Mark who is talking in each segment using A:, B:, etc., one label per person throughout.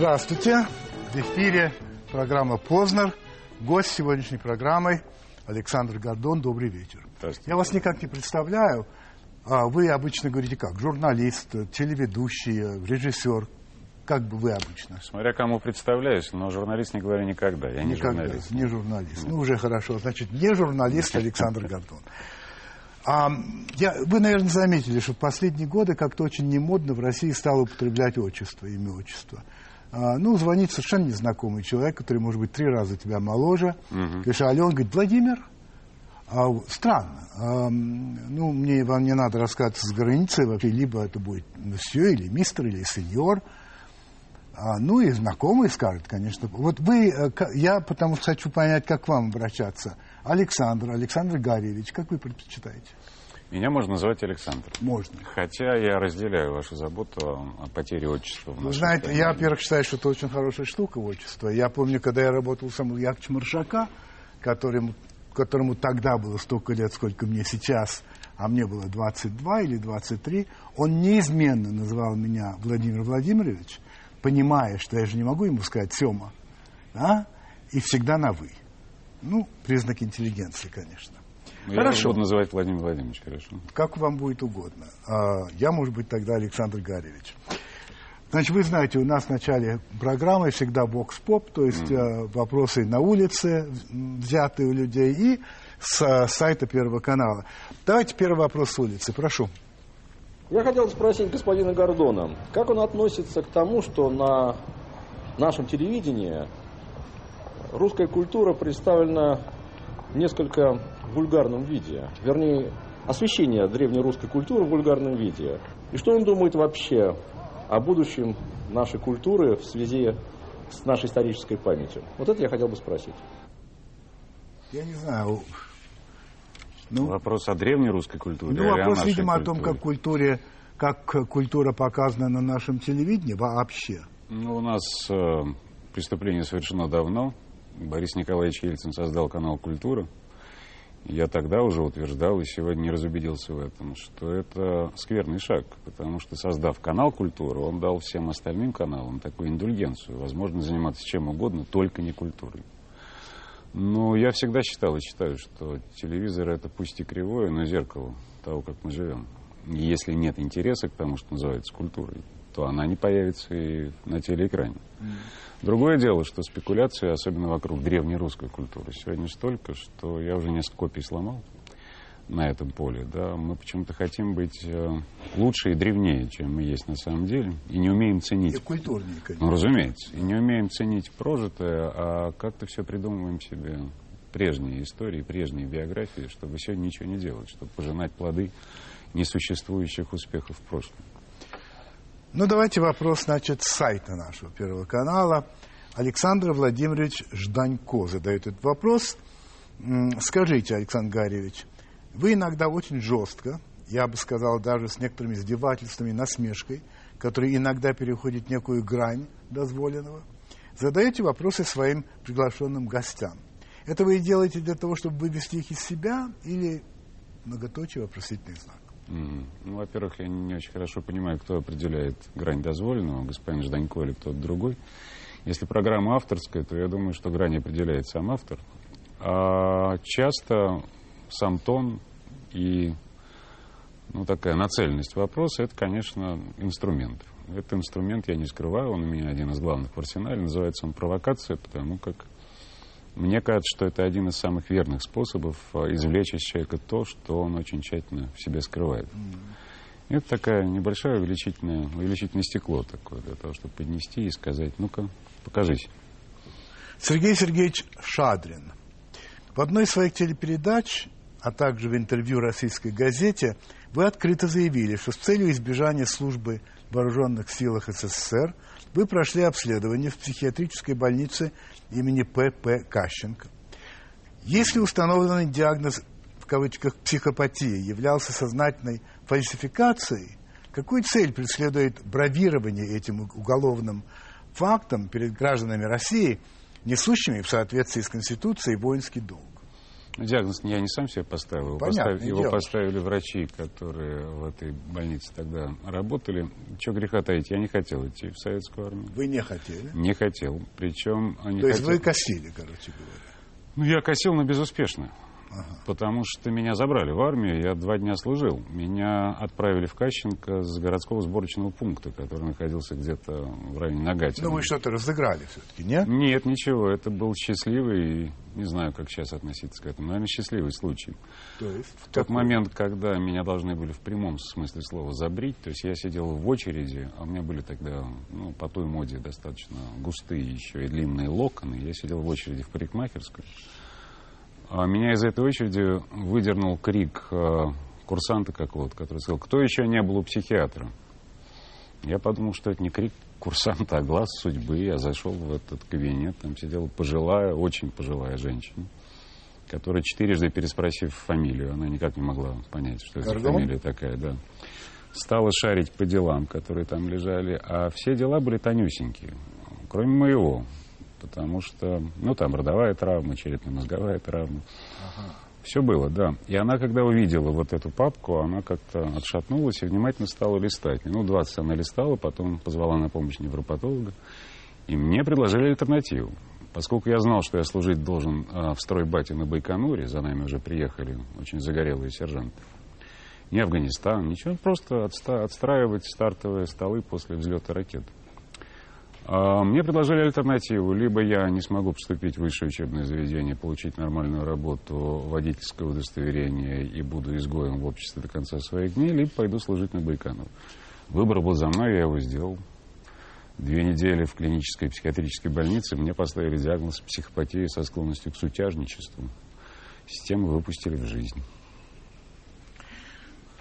A: Здравствуйте. В эфире программа «Познер». Гость сегодняшней программы Александр Гордон. Добрый вечер. Я вас никак не представляю. А вы обычно говорите как? Журналист, телеведущий, режиссер. Как бы вы обычно?
B: Смотря кому представляюсь, но журналист не говорю никогда. Я не
A: никогда,
B: журналист.
A: Не журналист. Ну, уже хорошо. Значит, не журналист Александр Гордон. А, я, вы, наверное, заметили, что в последние годы как-то очень немодно в России стало употреблять отчество, имя отчество. А, ну, звонит совершенно незнакомый человек, который, может быть, три раза тебя моложе. Угу. Говоришь, а он говорит, Владимир? А, странно. А, ну, мне вам не надо рассказывать с границы вообще, либо это будет все, или мистер, или сеньор. А, ну, и знакомый скажет, конечно. Вот вы, э, я потому что хочу понять, как к вам обращаться – Александр, Александр Гарьевич, как вы предпочитаете?
B: Меня можно называть Александр.
A: Можно.
B: Хотя я разделяю вашу заботу о, потере отчества.
A: Вы знаете, стране. я, во-первых, считаю, что это очень хорошая штука, отчество. Я помню, когда я работал у Самуила Яковлевича Маршака, которому, которому тогда было столько лет, сколько мне сейчас, а мне было 22 или 23, он неизменно называл меня Владимир Владимирович, понимая, что я же не могу ему сказать Сема, а? и всегда на «вы». Ну, признак интеллигенции, конечно.
B: Ну, хорошо. Я буду называть Владимир Владимирович, хорошо.
A: Как вам будет угодно. А, я, может быть, тогда Александр Гаревич. Значит, вы знаете, у нас в начале программы всегда бокс-поп, то есть mm. вопросы на улице, взятые у людей, и с э, сайта Первого канала. Давайте первый вопрос с улицы, прошу.
C: Я хотел спросить господина Гордона, как он относится к тому, что на нашем телевидении русская культура представлена в несколько вульгарном виде. Вернее, освещение древнерусской культуры в вульгарном виде. И что он думает вообще о будущем нашей культуры в связи с нашей исторической памятью? Вот это я хотел бы спросить.
A: Я не знаю.
B: Ну, вопрос о древней русской культуре.
A: Ну, вопрос, видимо, культуре. о том, как культуре, как культура показана на нашем телевидении вообще.
B: Ну, у нас э, преступление совершено давно. Борис Николаевич Ельцин создал канал «Культура». Я тогда уже утверждал и сегодня не разубедился в этом, что это скверный шаг, потому что, создав канал «Культура», он дал всем остальным каналам такую индульгенцию, возможность заниматься чем угодно, только не культурой. Но я всегда считал и считаю, что телевизор это пусть и кривое, но зеркало того, как мы живем. Если нет интереса к тому, что называется культурой, то она не появится и на телеэкране. Другое дело, что спекуляции, особенно вокруг древней русской культуры, сегодня столько, что я уже несколько копий сломал на этом поле. Да, мы почему-то хотим быть э, лучше и древнее, чем мы есть на самом деле, и не умеем ценить. И
A: культурнее, конечно.
B: Ну, разумеется. И не умеем ценить прожитое, а как-то все придумываем себе прежние истории, прежние биографии, чтобы сегодня ничего не делать, чтобы пожинать плоды несуществующих успехов в прошлом.
A: Ну, давайте вопрос, значит, с сайта нашего Первого канала. Александр Владимирович Жданько задает этот вопрос. Скажите, Александр Гарьевич, вы иногда очень жестко, я бы сказал, даже с некоторыми издевательствами, насмешкой, которые иногда переходят некую грань дозволенного, задаете вопросы своим приглашенным гостям. Это вы делаете для того, чтобы вывести их из себя или многоточие вопросительный знак?
B: Mm. Ну, во-первых, я не очень хорошо понимаю, кто определяет грань дозволенного, господин Жданько или кто-то другой. Если программа авторская, то я думаю, что грань определяет сам автор. А часто сам тон и ну, такая нацеленность вопроса, это, конечно, инструмент. Этот инструмент я не скрываю, он у меня один из главных в арсенале, называется он провокация, потому как мне кажется, что это один из самых верных способов э, извлечь из человека то, что он очень тщательно в себе скрывает. Mm-hmm. Это такая небольшое увеличительное, увеличительное стекло такое, для того, чтобы поднести и сказать, ну-ка, покажись.
A: Сергей Сергеевич Шадрин. В одной из своих телепередач, а также в интервью российской газете, вы открыто заявили, что с целью избежания службы в вооруженных силах СССР вы прошли обследование в психиатрической больнице имени П.П. Кащенко. Если установленный диагноз в кавычках психопатии являлся сознательной фальсификацией, какую цель преследует бравирование этим уголовным фактом перед гражданами России, несущими в соответствии с Конституцией воинский долг?
B: Диагноз я не сам себе поставил. Его, поставили, его поставили врачи, которые в этой больнице тогда работали. Чего греха таить, я не хотел идти в советскую армию.
A: Вы не хотели.
B: Не хотел. Причем они
A: То есть
B: хотели-
A: вы косили, короче говоря.
B: Ну, я косил, но безуспешно. Потому что меня забрали в армию, я два дня служил. Меня отправили в Кащенко с городского сборочного пункта, который находился где-то в районе Нагатина.
A: Ну, вы что-то разыграли все-таки, нет?
B: Нет, ничего, это был счастливый, не знаю, как сейчас относиться к этому, наверное, счастливый случай.
A: То есть
B: В тот момент, когда меня должны были в прямом смысле слова забрить, то есть я сидел в очереди, а у меня были тогда, ну, по той моде достаточно густые еще и длинные локоны, я сидел в очереди в парикмахерскую, меня из этой очереди выдернул крик э, курсанта какого-то, который сказал, кто еще не был у психиатра? Я подумал, что это не крик курсанта, а глаз судьбы. Я зашел в этот кабинет, там сидела пожилая, очень пожилая женщина, которая четырежды переспросив фамилию, она никак не могла понять, что это фамилия такая, да. Стала шарить по делам, которые там лежали, а все дела были тонюсенькие, кроме моего, потому что, ну, там родовая травма, черепно-мозговая травма. Все было, да. И она, когда увидела вот эту папку, она как-то отшатнулась и внимательно стала листать. Минут 20 она листала, потом позвала на помощь невропатолога. И мне предложили альтернативу. Поскольку я знал, что я служить должен а, в стройбате на Байконуре, за нами уже приехали очень загорелые сержанты. Не Афганистан, ничего, просто отста- отстраивать стартовые столы после взлета ракет. А, Мне предложили альтернативу. Либо я не смогу поступить в высшее учебное заведение, получить нормальную работу, водительское удостоверение и буду изгоем в обществе до конца своих дней, либо пойду служить на Байконур. Выбор был за мной, я его сделал. Две недели в клинической психиатрической больнице мне поставили диагноз психопатии со склонностью к сутяжничеству. Систему выпустили в жизнь.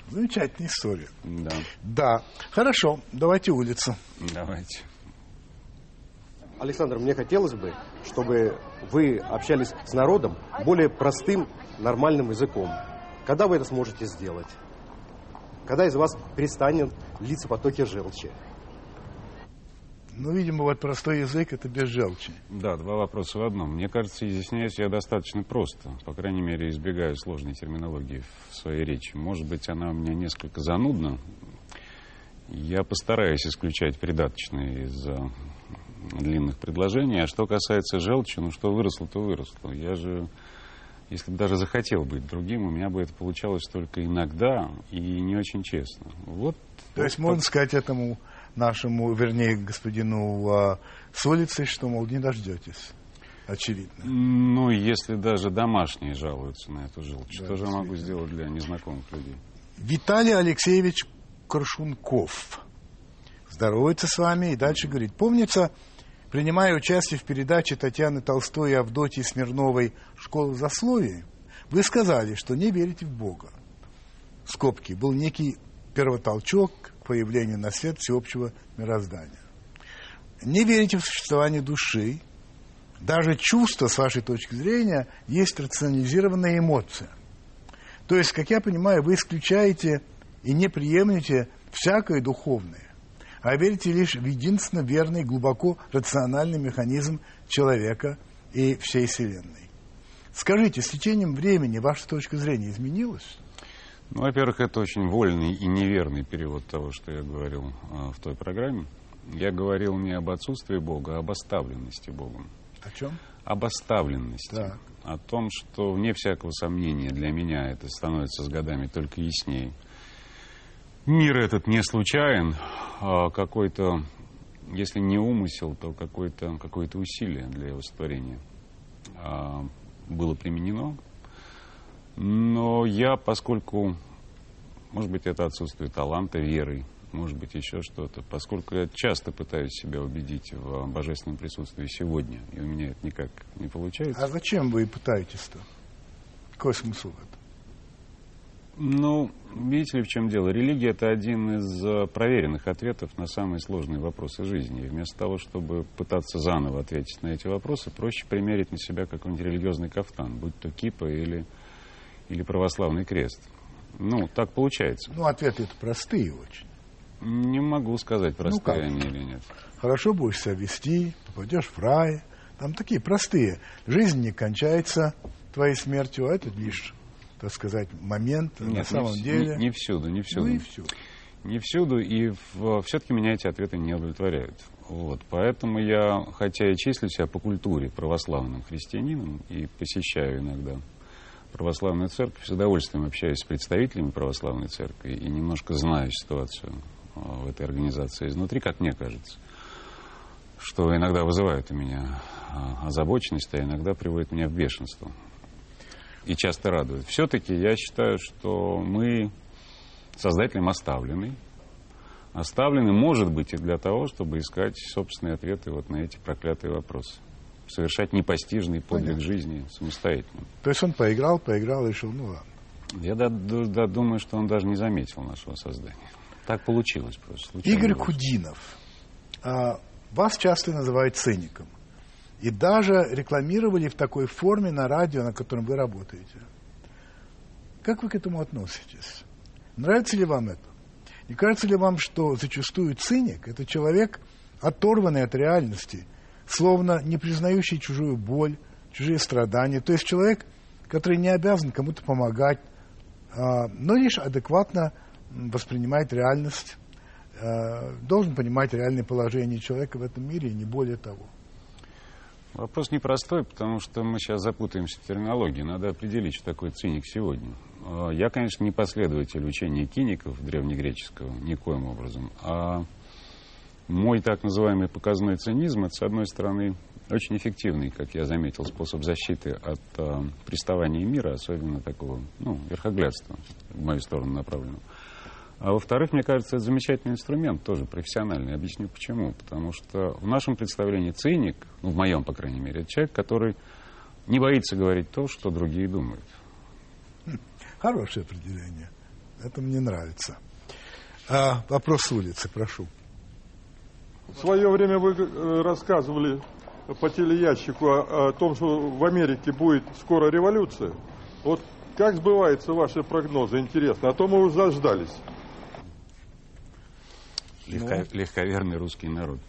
A: Замечательная история.
B: Да,
A: Да. Хорошо, давайте улицу.
B: давайте.
D: Александр, мне хотелось бы, чтобы вы общались с народом более простым, нормальным языком. Когда вы это сможете сделать? Когда из вас перестанет литься потоки желчи?
A: Ну, видимо, вот простой язык – это без желчи.
B: Да, два вопроса в одном. Мне кажется, изъясняюсь я достаточно просто. По крайней мере, избегаю сложной терминологии в своей речи. Может быть, она у меня несколько занудна. Я постараюсь исключать придаточные из длинных предложений. А что касается желчи, ну что выросло, то выросло. Я же, если бы даже захотел быть другим, у меня бы это получалось только иногда и не очень честно. Вот.
A: То есть можно сказать этому нашему, вернее, господину а, с улицы, что, мол, не дождетесь. Очевидно.
B: Ну, если даже домашние жалуются на эту желчь,
A: Да,
B: что же я могу сделать для незнакомых людей?
A: Виталий Алексеевич Коршунков здоровается с вами и дальше говорит. Помнится, принимая участие в передаче Татьяны Толстой и Авдотьи Смирновой «Школа засловий», вы сказали, что не верите в Бога. Скобки. Был некий первотолчок к появлению на свет всеобщего мироздания. Не верите в существование души. Даже чувство, с вашей точки зрения, есть рационализированная эмоция. То есть, как я понимаю, вы исключаете и не приемлете всякое духовное, а верите лишь в единственно верный, глубоко рациональный механизм человека и всей Вселенной. Скажите, с течением времени ваша точка зрения изменилась?
B: Ну, во-первых, это очень вольный и неверный перевод того, что я говорил а, в той программе. Я говорил не об отсутствии Бога, а об оставленности Богом.
A: О чем?
B: Об оставленности.
A: Так.
B: О том, что вне всякого сомнения для меня это становится с годами только яснее. Мир этот не случайен, а какой-то, если не умысел, то какое-то какое усилие для его сотворения а, было применено. Но я, поскольку, может быть, это отсутствие таланта, веры, может быть, еще что-то, поскольку я часто пытаюсь себя убедить в божественном присутствии сегодня, и у меня это никак не получается.
A: А зачем вы пытаетесь-то? Какой смысл в этом?
B: Ну, видите ли, в чем дело? Религия – это один из э, проверенных ответов на самые сложные вопросы жизни. И вместо того, чтобы пытаться заново ответить на эти вопросы, проще примерить на себя какой-нибудь религиозный кафтан, будь то кипа или, или православный крест. Ну, так получается.
A: Ну, ответы это простые очень.
B: Не могу сказать, простые
A: как?
B: они или нет.
A: Хорошо будешь себя вести, попадешь в рай. Там такие простые. Жизнь не кончается, твоей смертью, а это лишь, так сказать, момент
B: Нет,
A: на самом
B: не,
A: деле.
B: Не, не всюду, не всюду.
A: ну и всё.
B: Не всюду, и все-таки меня эти ответы не удовлетворяют. Вот. Поэтому я, хотя и числю себя по культуре православным христианином и посещаю иногда православную церковь, с удовольствием общаюсь с представителями православной церкви и немножко знаю ситуацию а, в этой организации изнутри, как мне кажется, что иногда вызывает у меня а, озабоченность, а иногда приводит меня в бешенство. И часто радует. Все-таки я считаю, что мы создателем оставлены. Оставлены, может быть, и для того, чтобы искать собственные ответы вот на эти проклятые вопросы. Совершать непостижный подвиг
A: Понятно.
B: жизни самостоятельно.
A: То есть он поиграл, поиграл и решил, ну ладно.
B: Я да- да- да- думаю, что он даже не заметил нашего создания. Так получилось просто. случайно
A: Игорь
B: было.
A: Кудинов. а, вас часто называют циником. И даже рекламировали в такой форме на радио, на котором вы работаете. Как вы к этому относитесь? Нравится ли вам это? Не кажется ли вам, что зачастую циник – это человек, оторванный от реальности, словно не признающий чужую боль, чужие страдания? То есть человек, который не обязан кому-то помогать, а, но лишь адекватно воспринимает реальность, э, должен понимать реальное положение человека в этом мире и не более того.
B: Вопрос непростой, потому что мы сейчас запутаемся в терминологии. Надо определить, что такое циник сегодня. А, Я, конечно, не последователь учения киников древнегреческого, никоим образом. А мой так называемый показной цинизм, это, с одной стороны, очень эффективный, как я заметил, способ защиты от а, приставания мира, особенно такого, ну, верхоглядства в мою сторону направленного. А во-вторых, мне кажется, это замечательный инструмент, тоже профессиональный. Объясню почему. Потому что в нашем представлении циник, ну, в моем, по крайней мере, это человек, который не боится говорить то, что другие думают.
A: Хорошее определение. Это мне нравится. А, вопрос с улицы, прошу.
E: В свое время вы э, рассказывали по телеящику о, о том, что в Америке будет скоро революция. Вот как сбываются ваши прогнозы? Интересно. А то мы уже заждались.
B: Легко- легковерный русский народ.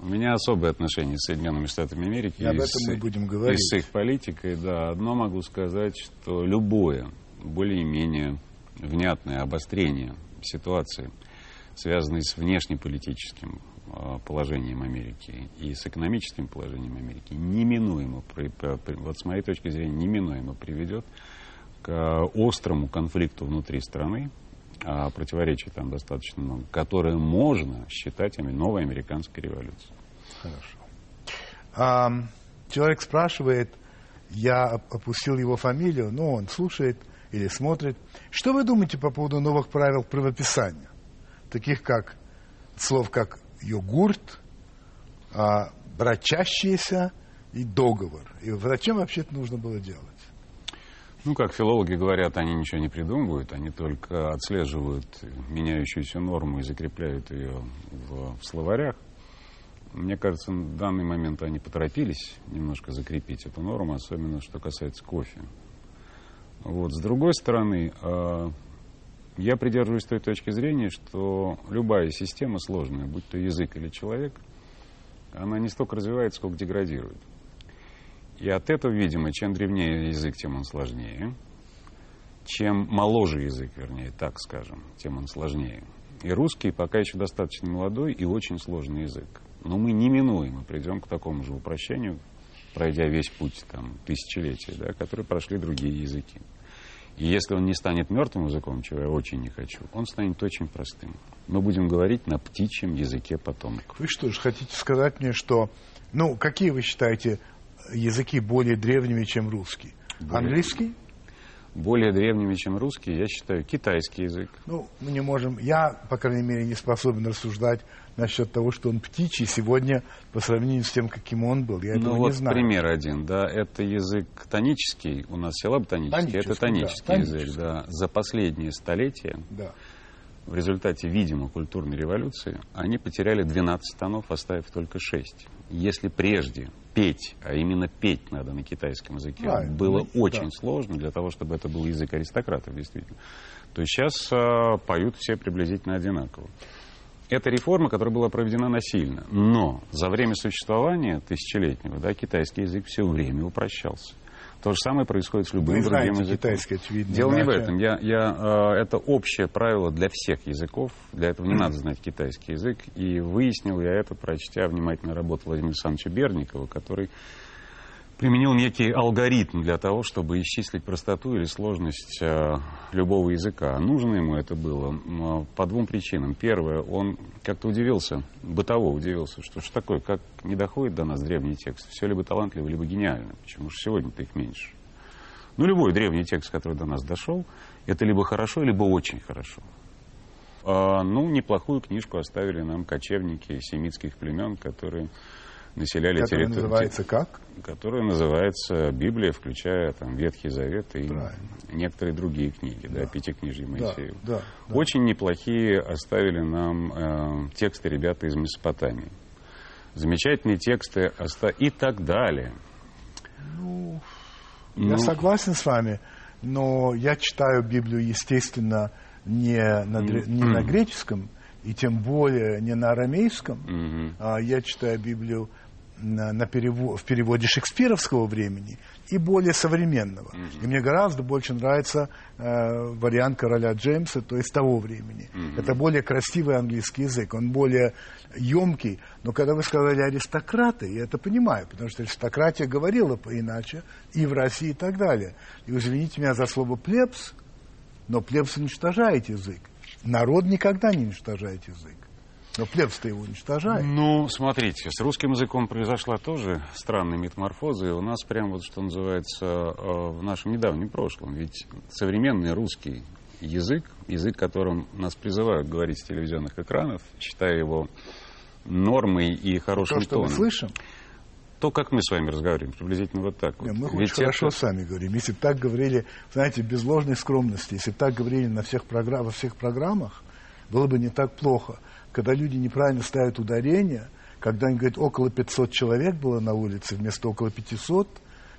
B: У меня особое отношение с Соединенными Штатами Америки.
A: И об
B: и
A: этом
B: с-
A: мы будем
B: И
A: говорить.
B: с их политикой, да. Одно могу сказать, что любое более-менее внятное обострение ситуации, связанной с внешнеполитическим э, положением Америки и с экономическим положением Америки, неминуемо, вот с моей точки зрения, неминуемо приведет к э, острому конфликту внутри страны, а противоречий там достаточно много, которое можно считать новой американской революцией.
A: Хорошо. А, человек спрашивает, я оп- опустил его фамилию, но он слушает или смотрит. Что вы думаете по поводу новых правил правописания? Таких как слов как йогурт, а, брачащиеся и договор. И зачем вообще это нужно было делать?
B: Ну, как филологи говорят, они ничего не придумывают, они только отслеживают меняющуюся норму и закрепляют ее в, в словарях. Мне кажется, в данный момент они поторопились немножко закрепить эту норму, особенно что касается кофе. Вот. С другой стороны, э, я придерживаюсь той точки зрения, что любая система сложная, будь то язык или человек, она не столько развивается, сколько деградирует. И от этого, видимо, чем древнее язык, тем он сложнее. Чем моложе язык, вернее, так скажем, тем он сложнее. И русский пока еще достаточно молодой и очень сложный язык. Но мы неминуемо придем к такому же упрощению, пройдя весь путь там, тысячелетия, да, который прошли другие языки. И если он не станет мертвым языком, чего я очень не хочу, он станет очень простым. Мы будем говорить на птичьем языке потомков.
A: Вы что же хотите сказать мне, что... Ну, какие вы считаете языки более древними, чем русский?
B: Более-
A: Английский?
B: Более древними, чем русский, я считаю, китайский язык.
A: Ну, мы не можем... Я, по крайней мере, не способен рассуждать насчет того, что он птичий сегодня по сравнению с тем, каким он был. Я этого
B: ну
A: не
B: вот
A: знаю.
B: пример один, да, это язык тонический, у нас села ботанический, это
A: Тонический,
B: тонический
A: да,
B: язык,
A: тонический.
B: да. За последние столетия,
A: Да.
B: В результате, видимо, культурной революции, они потеряли 12 тонов, оставив только 6. Если прежде петь, а именно петь надо на китайском языке,
A: Правильно,
B: было
A: ну,
B: очень
A: да.
B: сложно для того, чтобы это был язык аристократов, действительно, то сейчас а, поют все приблизительно одинаково. Это реформа, которая была проведена насильно. Но за время существования тысячелетнего да, китайский язык все время упрощался. То же самое происходит с любым
A: Вы
B: другим
A: знаете
B: языком.
A: китайский, очевидно.
B: Дело не в этом. Я, я, э, это общее правило для всех языков. Для этого не надо знать китайский язык. И выяснил я это, прочтя внимательно работу Владимира Александровича Берникова, который применил некий алгоритм для того, чтобы исчислить простоту или сложность э, любого языка. Нужно ему это было по двум причинам. Первое, он как-то удивился, бытово удивился, что ж такое, как не доходит до нас древний текст. Все либо талантливо, либо гениально. Почему же сегодня-то их меньше? Ну, любой древний текст, который до нас дошел, это либо хорошо, либо очень хорошо. А, ну, неплохую книжку оставили нам кочевники семитских племен, которые населяли территорию
A: называется как?
B: которая называется Библия, включая там Ветхий Завет и
A: Правильно.
B: некоторые другие книги, да, Пятикнижье
A: Да,
B: Моисеева.
A: да, да.
B: Очень неплохие оставили нам э, тексты ребята из Месопотамии. Замечательные тексты оста... и так далее.
A: Я
B: Ну,
A: согласен с вами, но я читаю Библию, естественно, не на, не на греческом, и тем более не на арамейском.
B: мгм.
A: А Я читаю Библию на, на перево- в переводе шекспировского времени и более современного. И мне гораздо больше нравится э, вариант короля Джеймса, то есть того времени. Это более красивый английский язык, он более емкий. Но когда вы сказали аристократы, я это понимаю, потому что аристократия говорила по-иначе и в России и так далее. И извините меня за слово плебс, но плебс уничтожает язык. Народ никогда не уничтожает язык. Но плебс-то его уничтожает.
B: Ну, смотрите, с русским языком произошла тоже странная метаморфоза, и у нас прям вот, что называется, э, в нашем недавнем прошлом. Ведь современный русский язык, язык, которым нас призывают говорить с телевизионных экранов, считая его нормой и хорошим
A: То, что мы
B: тоном.
A: слышим,
B: То, как мы с вами разговариваем, приблизительно вот так вот.
A: Не, мы
B: Ведь
A: очень хорошо
B: это-
A: сами говорим. Если бы так говорили, знаете, без ложной скромности, если бы так говорили на всех програ- во всех программах, было бы не так плохо. Когда люди неправильно ставят ударение, когда они говорят, около 500 человек было на улице вместо около 500,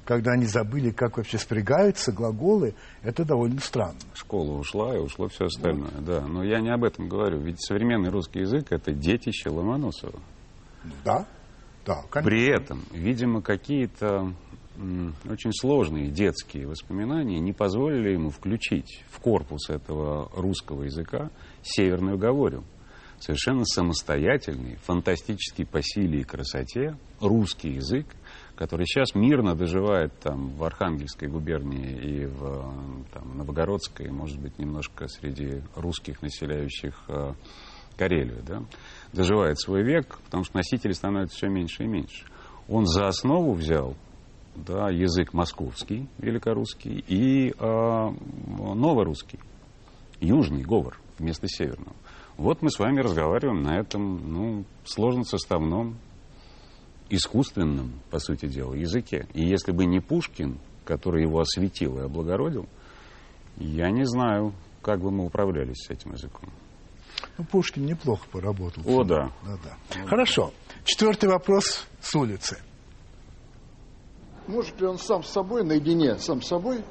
A: когда они забыли, как вообще спрягаются глаголы, это довольно странно.
B: Школа ушла, и ушло все остальное, да. Но я не об этом говорю. Ведь современный русский язык — это детище Ломоносова.
A: Да? Да, конечно.
B: При этом, видимо, какие-то очень сложные детские воспоминания не позволили ему включить в корпус этого русского языка северную говорю. Совершенно самостоятельный, фантастический по силе и красоте русский язык, который сейчас мирно доживает там в Архангельской губернии и в там, Новогородской, и, может быть, немножко среди русских, населяющих э, Карелию, да, доживает свой век, потому что носителей становится все меньше и меньше. Он за основу взял да, язык московский, великорусский, и э, новорусский, южный говор вместо северного. Вот мы с вами разговариваем на этом ну, сложно составном, искусственном, по сути дела, языке. И если бы не Пушкин, который его осветил и облагородил, я не знаю, как бы мы управлялись с этим языком.
A: Ну, Пушкин неплохо поработал.
B: О, да.
A: Да, да. Хорошо. Четвертый вопрос с улицы.
F: Может ли он сам с собой, наедине сам с собой,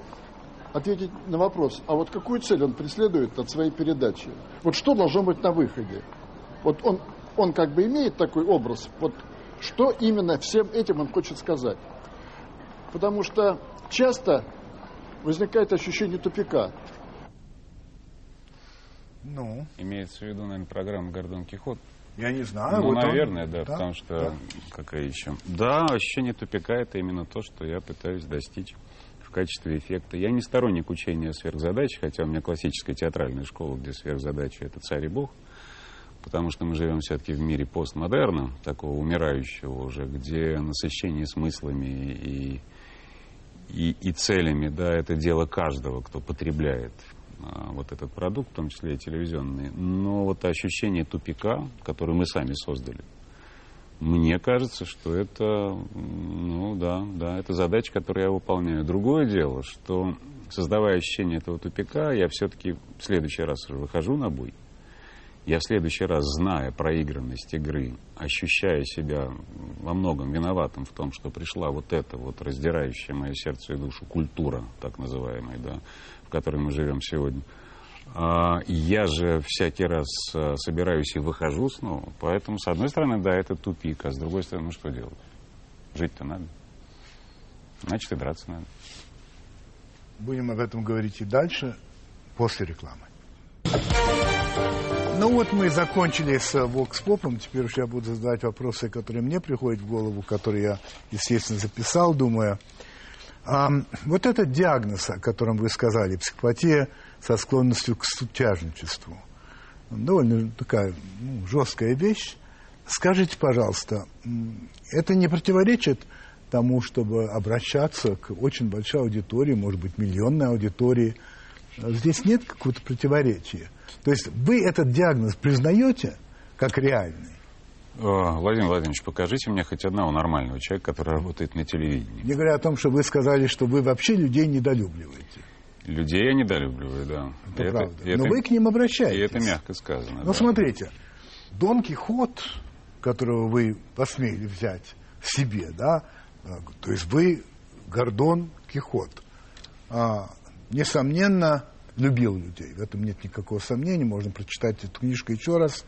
F: ответить на вопрос, а вот какую цель он преследует от своей передачи? Вот что должно быть на выходе? Вот он, он как бы имеет такой образ, вот что именно всем этим он хочет сказать? Потому что часто возникает ощущение тупика.
A: Ну,
B: Имеется в виду, наверное, программа «Гордон Кихот».
A: я не знаю.
B: ну,
A: вот он-
B: наверное, да, потому что...
A: да.
B: Какая еще? Да, ощущение тупика — это именно то, что я пытаюсь достичь в качестве эффекта. Я не сторонник учения сверхзадач, хотя у меня классическая театральная школа, где сверхзадача — это царь и бог, потому что мы живем все-таки в мире постмодерна, такого умирающего уже, где насыщение смыслами и, и, и целями, да, это дело каждого, кто потребляет а, вот этот продукт, в том числе и телевизионный. Но вот ощущение тупика, которое мы сами создали, мне кажется, что это, ну да, да, это задача, которую я выполняю. Другое дело, что создавая ощущение этого тупика, я все-таки в следующий раз выхожу на бой. Я в следующий раз, зная проигранность игры, ощущая себя во многом виноватым в том, что пришла вот эта вот раздирающая мое сердце и душу культура, так называемая, да, в которой мы живем сегодня, я же всякий раз а, собираюсь и выхожу снова. Поэтому, с одной стороны, да, это тупик, а с другой стороны, ну что делать? Жить-то надо. Значит, и драться надо.
A: Будем об этом говорить и дальше, после рекламы. Ну вот мы закончили с Vox Popом. Теперь уж я буду задавать вопросы, которые мне приходят в голову, которые я, естественно, записал, думая. А, вот этот диагноз, о котором вы сказали, психопатия со склонностью к сутяжничеству, довольно такая ну, жесткая вещь. Скажите, пожалуйста, это не противоречит тому, чтобы обращаться к очень большой аудитории, может быть, миллионной аудитории. Здесь нет какого-то противоречия. То есть вы этот диагноз признаете как реальный?
B: Владимир Владимирович, покажите мне хоть одного нормального человека, который работает на телевидении.
A: Не говоря о том, что вы сказали, что вы вообще людей недолюбливаете.
B: Людей я недолюбливаю, да.
A: Это, это правда. Это, Но вы к ним обращаетесь.
B: И это мягко сказано.
A: Ну,
B: да.
A: смотрите, Дон Кихот, которого вы посмели взять себе, да, то есть вы Гордон Кихот, а, несомненно, любил людей. В этом нет никакого сомнения. Можно прочитать эту книжку еще раз.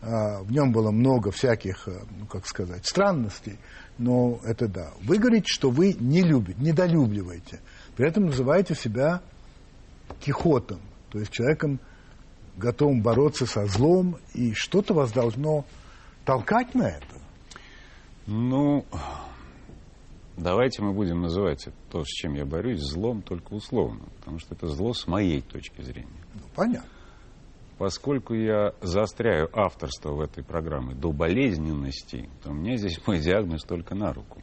A: А, в нем было много всяких, а, ну, как сказать, странностей. Но это да. Вы говорите, что вы не любите, недолюбливаете. При этом называете себя Кихотом. То есть человеком, готовым бороться со злом. И что-то вас должно толкать на это.
B: Ну, Давайте мы будем называть то, с чем я борюсь, злом только условно, потому что это зло с моей точки зрения.
A: Ну, понятно.
B: Поскольку я заостряю авторство в этой программе до болезненности, то мне здесь мой диагноз только на руку.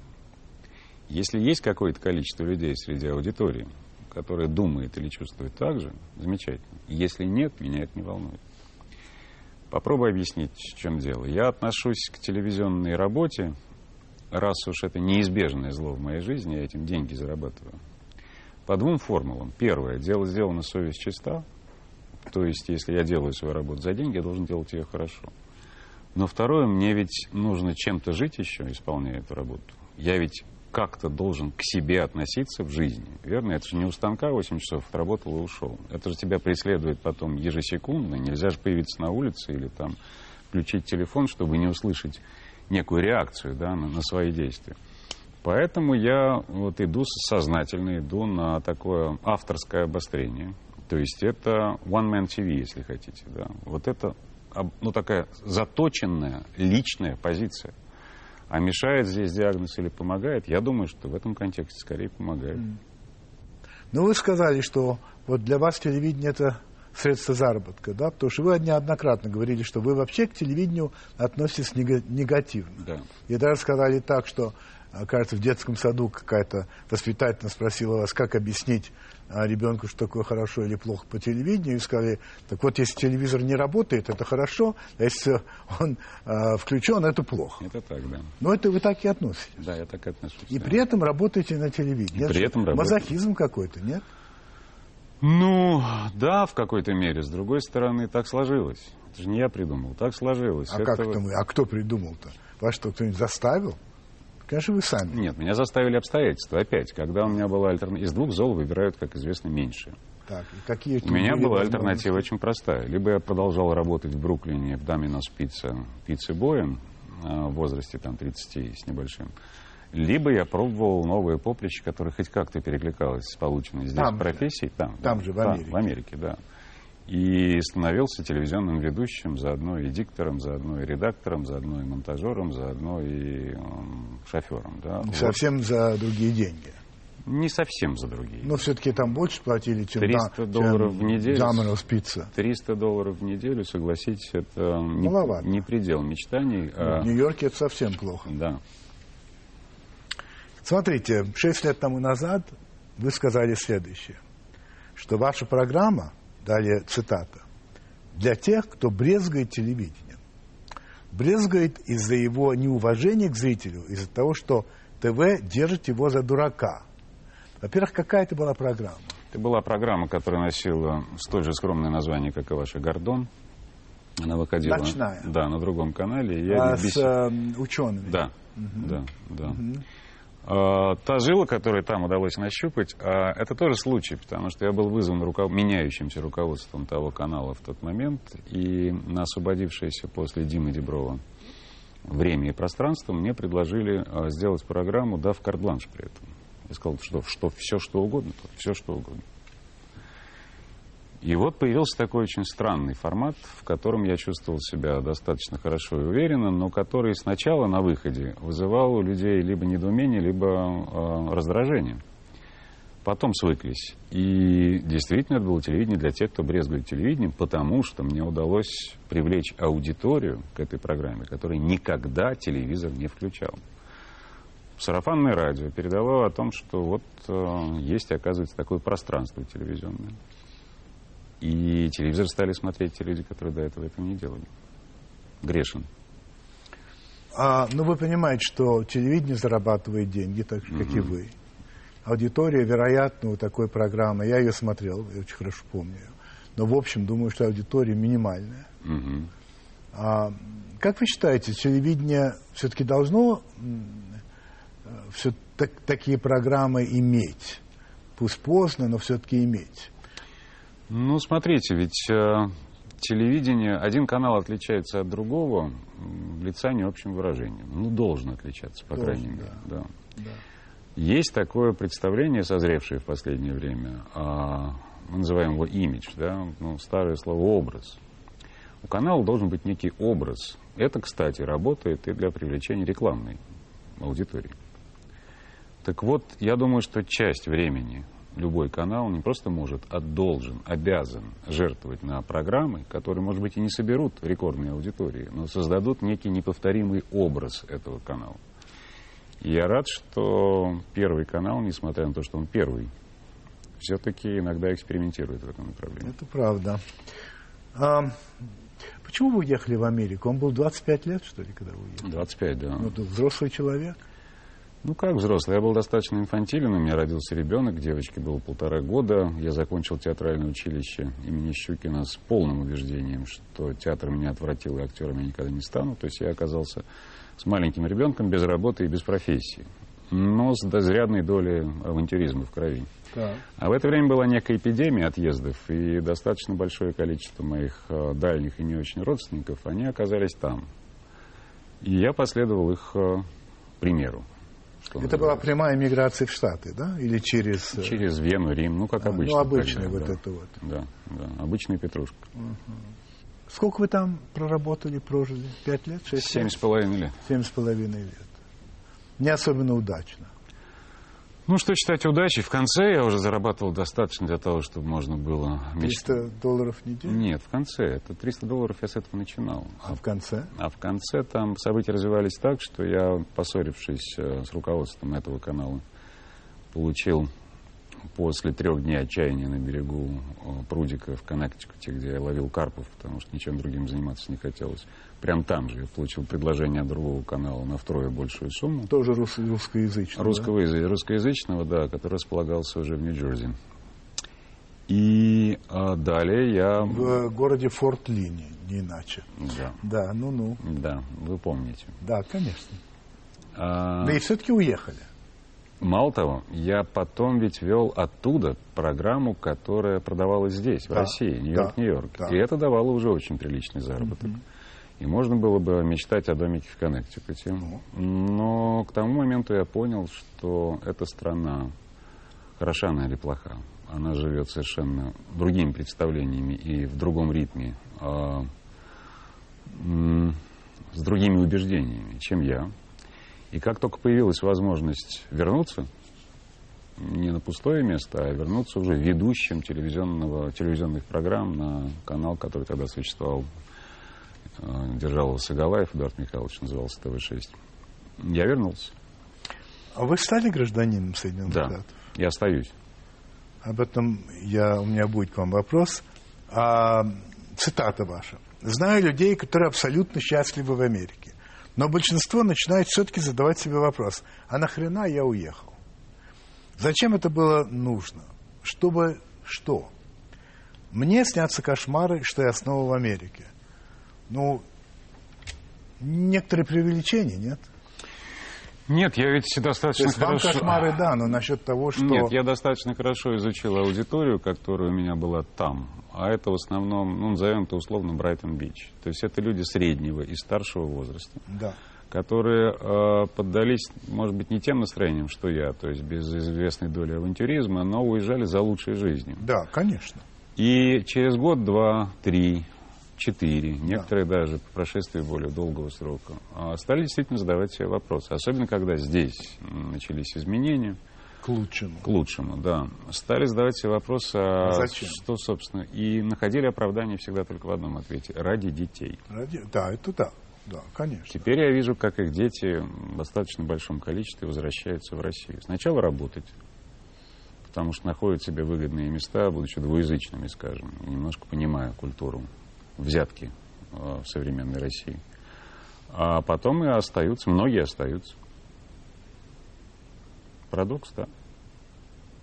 B: Если есть какое-то количество людей среди аудитории, которые думают или чувствуют так же, замечательно. Если нет, меня это не волнует. Попробую объяснить, в чем дело. Я отношусь к телевизионной работе раз уж это неизбежное зло в моей жизни, я этим деньги зарабатываю. По двум формулам. Первое, дело сделано, совесть чиста. То есть, если я делаю свою работу за деньги, я должен делать ее хорошо. Но второе, мне ведь нужно чем-то жить еще, исполняя эту работу. Я ведь как-то должен к себе относиться в жизни. Верно? Это же не у станка 8 часов отработал и ушел. Это же тебя преследует потом ежесекундно. Нельзя же появиться на улице или там включить телефон, чтобы не услышать некую реакцию да, на, на свои действия. Поэтому я вот иду сознательно, иду на такое авторское обострение. То есть это one-man TV, если хотите. Да. Вот это ну, такая заточенная личная позиция. А мешает здесь диагноз или помогает? Я думаю, что в этом контексте скорее помогает.
A: Ну, вы сказали, что вот для вас телевидение это средства заработка, да, потому что вы неоднократно говорили, что вы вообще к телевидению относитесь негативно.
B: Да.
A: И даже сказали так, что, а, кажется, в детском саду какая-то воспитательница спросила вас, как объяснить а, ребенку, что такое хорошо или плохо по телевидению, и сказали, так вот, если телевизор не работает, это хорошо, а если он э, включен, это плохо.
B: Это так, да.
A: Но это вы так и относитесь.
B: Да, я так и отношусь.
A: И
B: да.
A: при этом работаете на телевидении.
B: И при этом.
A: Мазохизм какой-то, нет?
B: Ну, да, в какой-то мере. С другой стороны, так сложилось. Это же не я придумал, так сложилось.
A: А это как это мы? А кто придумал-то? Вас что, кто-нибудь заставил? Конечно, вы сами.
B: Нет, меня заставили обстоятельства. Опять, когда у меня была альтернатива... Из двух зол выбирают, как известно, меньше.
A: Так, и какие
B: у меня была альтернатива очень простая. Либо я продолжал работать в Бруклине в Доминос Пицца, пиццы Боем в возрасте там 30 с небольшим. Либо я пробовал новое поприще, которое хоть как-то перекликалось с полученной здесь там профессией.
A: Там, там да, же, в Америке.
B: Там, в Америке, да. И становился телевизионным ведущим, заодно и диктором, заодно и редактором, заодно и монтажером, заодно и э, шофером. Да.
A: Вот. совсем за другие деньги.
B: Не совсем за другие.
A: Но все-таки там больше платили, чем
B: 300
A: да,
B: долларов чем в неделю.
A: Доминос пицца.
B: 300 долларов в неделю, согласитесь, это не, не предел мечтаний.
A: А... В Нью-Йорке это совсем плохо.
B: Да.
A: Смотрите, шесть лет тому назад вы сказали следующее, что ваша программа, далее цитата, для тех, кто брезгает телевидением. Брезгает из-за его неуважения к зрителю, из-за того, что ТВ держит его за дурака. Во-первых, какая это была программа?
B: Это была программа, которая носила столь же скромное название, как и ваша «Гордон». Она выходила
A: Ночная.
B: Да, на другом канале.
A: Я а бесед... с э, учеными?
B: Да, угу. да, да. Угу. А, та жила, которую там удалось нащупать, а, это тоже случай, потому что я был вызван руков... меняющимся руководством того канала в тот момент, и на освободившееся после Димы Деброва время и пространство мне предложили а, сделать программу, дав карт-бланш при этом. Я сказал, что, что все что угодно, все что угодно. И вот появился такой очень странный формат, в котором я чувствовал себя достаточно хорошо и уверенно, но который сначала на выходе вызывал у людей либо недоумение, либо э, раздражение. Потом свыклись. И действительно это было телевидение для тех, кто брезгует телевидением, потому что мне удалось привлечь аудиторию к этой программе, которая никогда телевизор не включал. Сарафанное радио передавало о том, что вот э, есть, оказывается, такое пространство телевизионное. И телевизор стали смотреть те люди, которые до этого этого не делали. Грешин.
A: А, ну, вы понимаете, что телевидение зарабатывает деньги, так же, как и вы. Аудитория, вероятно, у такой программы, я ее смотрел, я очень хорошо помню ее. Но, в общем, думаю, что аудитория минимальная.
B: Мгм.
A: А, как вы считаете, телевидение все-таки должно все такие программы иметь? Пусть поздно, но все-таки иметь.
B: Ну, смотрите, ведь э, телевидение, один канал отличается от другого в лицане общим выражением. Ну, должен отличаться, по
A: Должен,
B: крайней мере. Да.
A: Да.
B: Есть такое представление, созревшее в последнее время, а, мы называем его имидж, да, ну, старое слово образ. У канала должен быть некий образ. Это, кстати, работает и для привлечения рекламной аудитории. Так вот, я думаю, что часть времени любой канал не просто может, а должен, обязан жертвовать на программы, которые, может быть, и не соберут рекордные аудитории, но создадут некий неповторимый образ этого канала. И я рад, что Первый канал, несмотря на то, что он первый, все-таки иногда экспериментирует в этом направлении.
A: Это правда. А, почему вы уехали в Америку? Он был 25 лет, что ли, когда вы уехали?
B: 25, да.
A: Ну, взрослый человек.
B: Ну, как взрослый? Я был достаточно инфантилен. У меня родился ребенок, девочке было полтора года. Я закончил театральное училище имени Щукина с полным убеждением, что театр меня отвратил, и актером я никогда не стану. То есть я оказался с маленьким ребенком, без работы и без профессии. Но с дозрядной долей авантюризма в крови.
A: Так.
B: А в это время была некая эпидемия отъездов, и достаточно большое количество моих э, дальних и не очень родственников, они оказались там. И я последовал их э, примеру. Что
A: Это была прямая миграция в Штаты, да? Или через... э,
B: Через Вену, Рим, ну, как
A: а,
B: обычно.
A: Ну,
B: тогда,
A: вот
B: да.
A: это вот.
B: Да, да, обычная петрушка.
A: Сколько вы там проработали, прожили? Пять лет? Шесть
B: Семь
A: лет?
B: с половиной лет.
A: Семь с половиной лет. Не особенно удачно.
B: Ну, что считать удачей? В конце я уже зарабатывал достаточно для того, чтобы можно было... мечтать.
A: 300 долларов в неделю?
B: Нет, в конце. Это 300 долларов я с этого начинал.
A: А в конце?
B: А в конце там события развивались так, что я, поссорившись э, с руководством этого канала, получил после трех дней отчаяния на берегу э, прудика в Коннектикуте, где я ловил карпов, потому что ничем другим заниматься не хотелось. Прям там же я получил предложение от другого канала на втрое большую сумму.
A: Тоже рус- русскоязычный.
B: Русского, язы- русскоязычного, да, который располагался уже в Нью-Джерси. И а, далее я...
A: да? В городе Форт Лини, не иначе.
B: Да,
A: Да, ну-ну.
B: да, вы помните.
A: Да, конечно.
B: А,
A: Да и все-таки уехали.
B: Мало того, я потом ведь вел оттуда программу, которая продавалась здесь, в
A: Да,
B: России, Нью-Йорк,
A: да,
B: Нью-Йорк.
A: да.
B: И это давало уже очень приличный заработок. И можно было бы мечтать о домике в Коннектикуте. Но к тому моменту я понял, что эта страна, хороша она или плоха, она живет совершенно другими представлениями и в другом ритме, а, с другими убеждениями, чем я. И как только появилась возможность вернуться, не на пустое место, а вернуться уже ведущим телевизионного, телевизионных программ на канал, который тогда существовал, держал его Сагалаев, Эдуард Михайлович, назывался ТВ-6. Я вернулся.
A: А вы стали гражданином Соединенных
B: Да.
A: Штатов?
B: Я остаюсь.
A: Об этом я, у меня будет к вам вопрос. А, цитата ваша. «Знаю людей, которые абсолютно счастливы в Америке. Но большинство начинает все-таки задавать себе вопрос, а нахрена я уехал? Зачем это было нужно? Чтобы что? Мне снятся кошмары, что я снова в Америке. Ну, некоторые преувеличения, нет?
B: Нет, я ведь
A: То
B: достаточно
A: есть вам
B: хорошо...
A: кошмары, да, но насчет того, что...
B: Нет, я достаточно хорошо изучил аудиторию, которая у меня была там. А это в основном, ну, назовем это условно Брайтон-Бич. То есть это люди среднего и старшего возраста,
A: Да.
B: которые э, поддались, может быть, не тем настроениям, что я, то есть без известной доли авантюризма, но уезжали за лучшей жизнью.
A: Да, конечно.
B: И через год, два, три, четыре, некоторые даже по прошествии более долгого срока, а, стали действительно задавать себе вопросы. Особенно, когда здесь начались изменения
A: К лучшему.
B: к лучшему, да. Стали задавать себе вопросы, а
A: Зачем?
B: что, собственно, и находили оправдание всегда только в одном ответе – ради детей.
A: Ради- Да, это да. Да, конечно.
B: Теперь я вижу, как их дети в достаточно большом количестве возвращаются в Россию. Сначала работать, потому что находят себе выгодные места, будучи двуязычными, скажем, немножко понимая культуру взятки э, в современной России. А потом и остаются, многие остаются. Парадокс, да.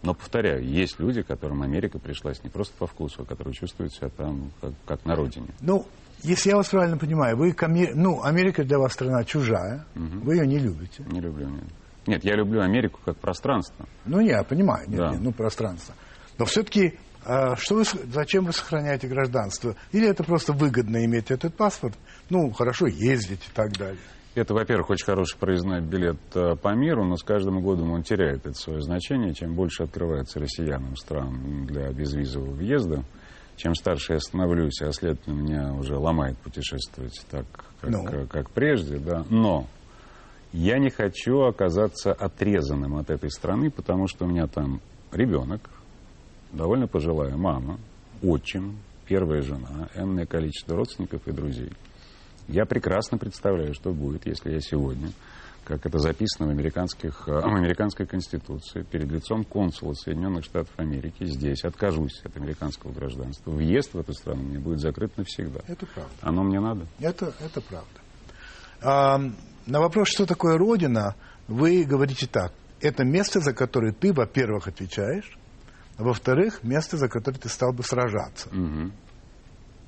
B: Но, повторяю, есть люди, которым Америка пришлась не просто по вкусу, а которые чувствуют себя там как, как на родине.
A: Ну, если я вас правильно понимаю, вы к Аме- ну, Америка для вас страна чужая, вы ее не любите.
B: Не люблю. Нет. Нет, я люблю Америку как пространство.
A: Ну, я понимаю, нет,
B: Да.
A: нет, ну, пространство. Но все-таки, что вы, зачем вы сохраняете гражданство? Или это просто выгодно иметь этот паспорт? Ну, хорошо ездить и так далее.
B: Это, во-первых, очень хороший проездной билет э, по миру, но с каждым годом он теряет это свое значение. Чем больше открывается россиянам стран для безвизового въезда, чем старше я становлюсь, а следовательно, меня уже ломает путешествовать так, как,
A: Ну.
B: э, как прежде. Да. Но я не хочу оказаться отрезанным от этой страны, потому что у меня там ребенок, довольно пожилая мама, отчим, первая жена, энное количество родственников и друзей. Я прекрасно представляю, что будет, если я сегодня, как это записано в, американских, э, в американской конституции, перед лицом консула Соединенных Штатов Америки здесь откажусь от американского гражданства. Въезд в эту страну мне будет закрыт навсегда.
A: Это правда.
B: Оно мне надо?
A: Это, это правда. А, на вопрос, что такое Родина, вы говорите так. Это место, за которое ты, во-первых, отвечаешь, а во-вторых, место, за которое ты стал бы сражаться.
B: Мгм.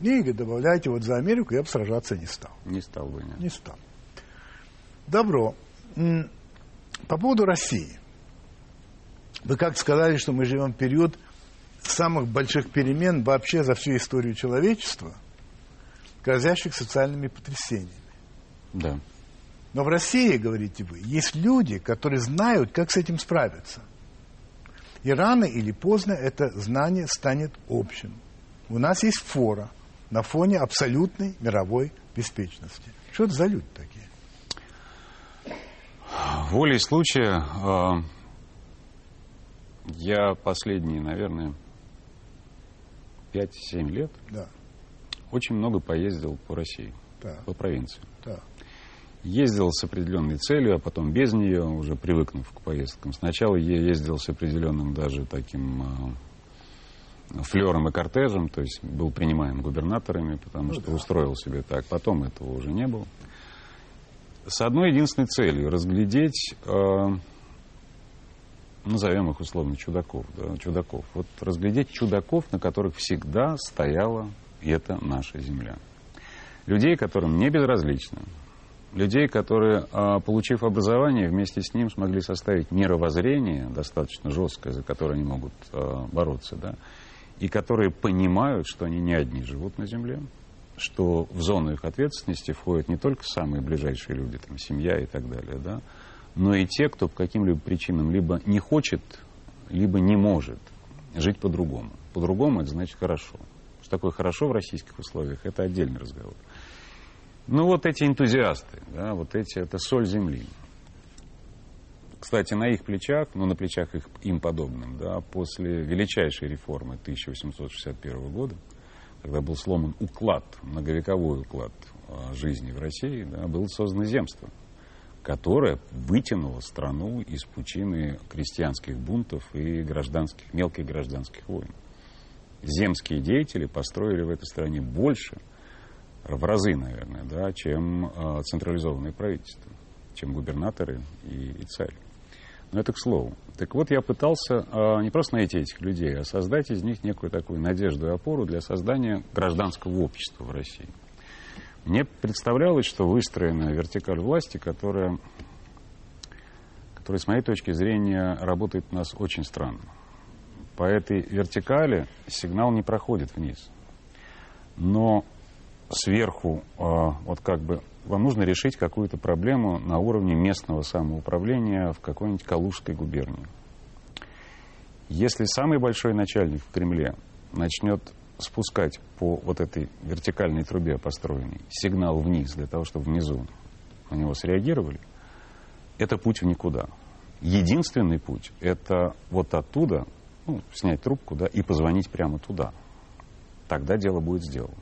A: И добавляйте, вот за Америку я бы сражаться не стал.
B: Не стал бы, нет.
A: Не стал. Добро. По поводу России. Вы как сказали, что мы живем в период самых больших перемен вообще за всю историю человечества, грозящих социальными потрясениями.
B: Да.
A: Но в России, говорите вы, есть люди, которые знают, как с этим справиться. И рано или поздно это знание станет общим. У нас есть фора на фоне абсолютной мировой беспечности. Что это за люди такие?
B: Волей случая э, я последние, наверное, 5-7 лет
A: Да,
B: очень много поездил по России,
A: да,
B: по провинции.
A: да.
B: Ездил с определенной целью, а потом без нее, уже привыкнув к поездкам. Сначала я ездил с определенным даже таким э, флером и кортежем, то есть был принимаем губернаторами, потому
A: Ну
B: что
A: да.
B: устроил себе так. Потом этого уже не было. С одной единственной целью разглядеть, э, назовем их условно чудаков, да, чудаков. Вот разглядеть чудаков, на которых всегда стояла эта наша земля. Людей, которым не безразлично, людей, которые, а, получив образование, вместе с ним смогли составить мировоззрение достаточно жесткое, за которое они могут а, бороться, да, и которые понимают, что они не одни живут на Земле, что в зону их ответственности входят не только самые ближайшие люди, там, семья и так далее, да, но и те, кто по каким-либо причинам либо не хочет, либо не может жить по-другому. По-другому это значит хорошо. Что такое хорошо в российских условиях, это отдельный разговор. Ну вот эти энтузиасты, да, вот эти, это соль земли. Кстати, на их плечах, ну на плечах их, им подобным, да, после величайшей реформы 1861 года, когда был сломан уклад, многовековой уклад а, жизни в России, да, было создано земство, которое вытянуло страну из пучины крестьянских бунтов и гражданских, мелких гражданских войн. Земские деятели построили в этой стране больше, в разы, наверное, да, чем э, централизованное правительство, чем губернаторы и, и царь. Но это к слову. Так вот, я пытался э, не просто найти этих людей, а создать из них некую такую надежду и опору для создания гражданского общества в России. Мне представлялось, что выстроена вертикаль власти, которая, которая, с моей точки зрения, работает у нас очень странно. По этой вертикали сигнал не проходит вниз. Но сверху, э, вот как бы вам нужно решить какую-то проблему на уровне местного самоуправления в какой-нибудь Калужской губернии. Если самый большой начальник в Кремле начнет спускать по вот этой вертикальной трубе построенной сигнал вниз для того, чтобы внизу на него среагировали, это путь в никуда. Единственный путь — это вот оттуда ну, снять трубку да, и позвонить прямо туда. Тогда дело будет сделано.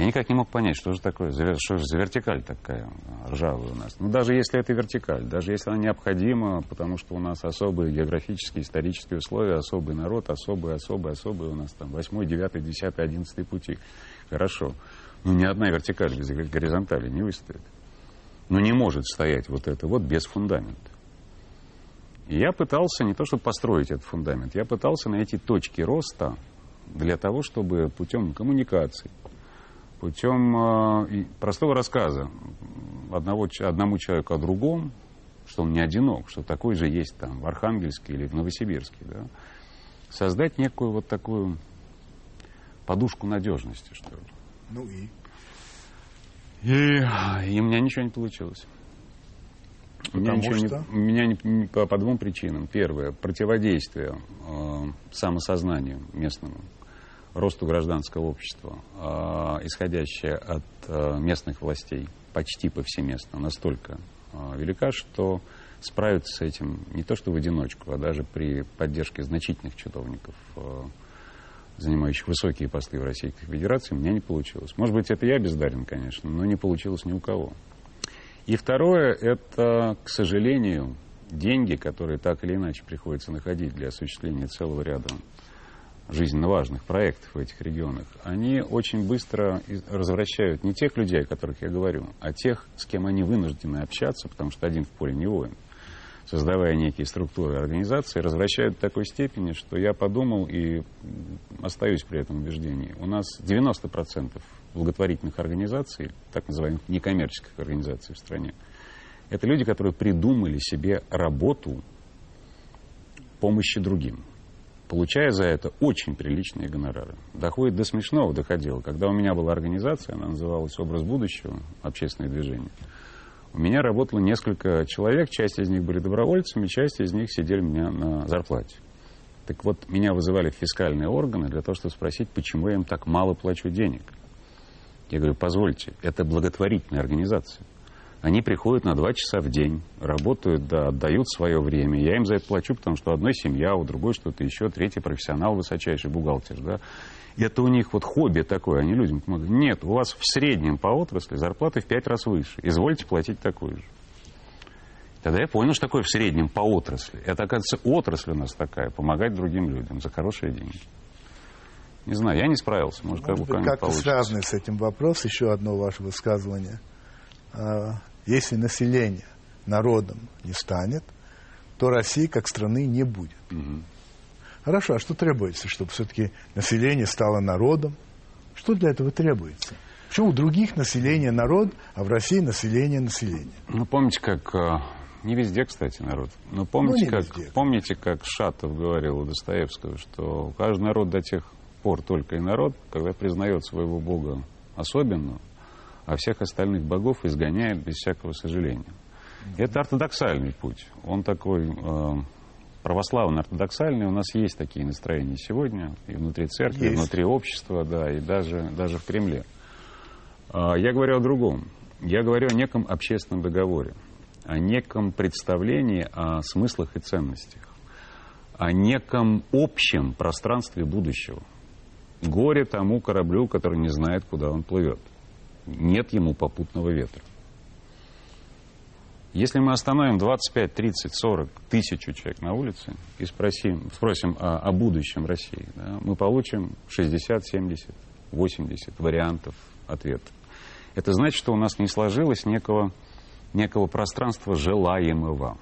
B: Я никак не мог понять, что же такое, что же за вертикаль такая ржавая у нас. Ну, даже если это вертикаль, даже если она необходима, потому что у нас особые географические, исторические условия, особый народ, особые, особые, особые у нас там 8, 9, 10, 11 пути. Хорошо. Но ни одна вертикаль без горизонтали не выстоит. Но не может стоять вот это вот без фундамента. И я пытался не то чтобы построить этот фундамент, я пытался найти точки роста для того, чтобы путем коммуникаций, путем э, простого рассказа одного, одному человеку о другом, что он не одинок, что такой же есть там в Архангельске или в Новосибирске, да, создать некую вот такую подушку надежности, что ли.
A: Ну и?
B: И, и у меня ничего не получилось. У меня, ничего
A: что?
B: не, у меня не, не по, по двум причинам. Первое, противодействие э, самосознанию местному росту гражданского общества, э, исходящее от э, местных властей почти повсеместно, настолько э, велика, что справиться с этим не то что в одиночку, а даже при поддержке значительных чиновников, занимающих высокие посты в Российской Федерации, у меня не получилось. Может быть, это я бездарен, конечно, но не получилось ни у кого. И второе, это, к сожалению, деньги, которые так или иначе приходится находить для осуществления целого ряда жизненно важных проектов в этих регионах, они очень быстро развращают не тех людей, о которых я говорю, а тех, с кем они вынуждены общаться, потому что один в поле не воин, создавая некие структуры организации, развращают до такой степени, что я подумал и остаюсь при этом убеждении. У нас 90% благотворительных организаций, так называемых некоммерческих организаций в стране, это люди, которые придумали себе работу помощи другим получая за это очень приличные гонорары. Доходит до смешного, доходило. Когда у меня была организация, она называлась «Образ будущего», общественное движение, у меня работало несколько человек, часть из них были добровольцами, часть из них сидели у меня на зарплате. Так вот, меня вызывали в фискальные органы для того, чтобы спросить, почему я им так мало плачу денег. Я говорю, позвольте, это благотворительная организация. Они приходят на два часа в день, работают, да, отдают свое время. Я им за это плачу, потому что одной семья, у другой что-то еще, третий профессионал, высочайший бухгалтер. Да. Это у них вот хобби такое, они людям помогают. Нет, у вас в среднем по отрасли зарплаты в пять раз выше. Извольте платить такую же. Тогда я понял, что такое в среднем по отрасли. Это, оказывается, отрасль у нас такая, помогать другим людям за хорошие деньги. Не знаю, я не справился. Может, как
A: Может как-то
B: получится.
A: связанный с этим вопрос, еще одно ваше высказывание. Если население народом не станет, то России как страны не будет.
B: Мгм.
A: Хорошо, а что требуется, чтобы все-таки население стало народом? Что для этого требуется? Почему у других население народ, а в России население население?
B: Ну, помните, как... э, Не везде, кстати, народ. Но помните,
A: не
B: как,
A: везде.
B: помните, как Шатов говорил у Достоевского, что каждый народ до тех пор только и народ, когда признает своего Бога особенного, а всех остальных богов изгоняет без всякого сожаления. Это ортодоксальный путь. Он такой э, православно-ортодоксальный. У нас есть такие настроения сегодня и внутри церкви, и
A: Есть.
B: внутри общества, да, и даже, даже в Кремле. А, Я говорю о другом. Я говорю о неком общественном договоре, о неком представлении о смыслах и ценностях, о неком общем пространстве будущего. Горе тому кораблю, который не знает, куда он плывет. Нет ему попутного ветра. Если мы остановим 25, 30, 40 тысячу человек на улице и спросим, спросим о, о будущем России, да, мы получим 60, 70, 80 вариантов ответа. Это значит, что у нас не сложилось некого, некого пространства желаемого.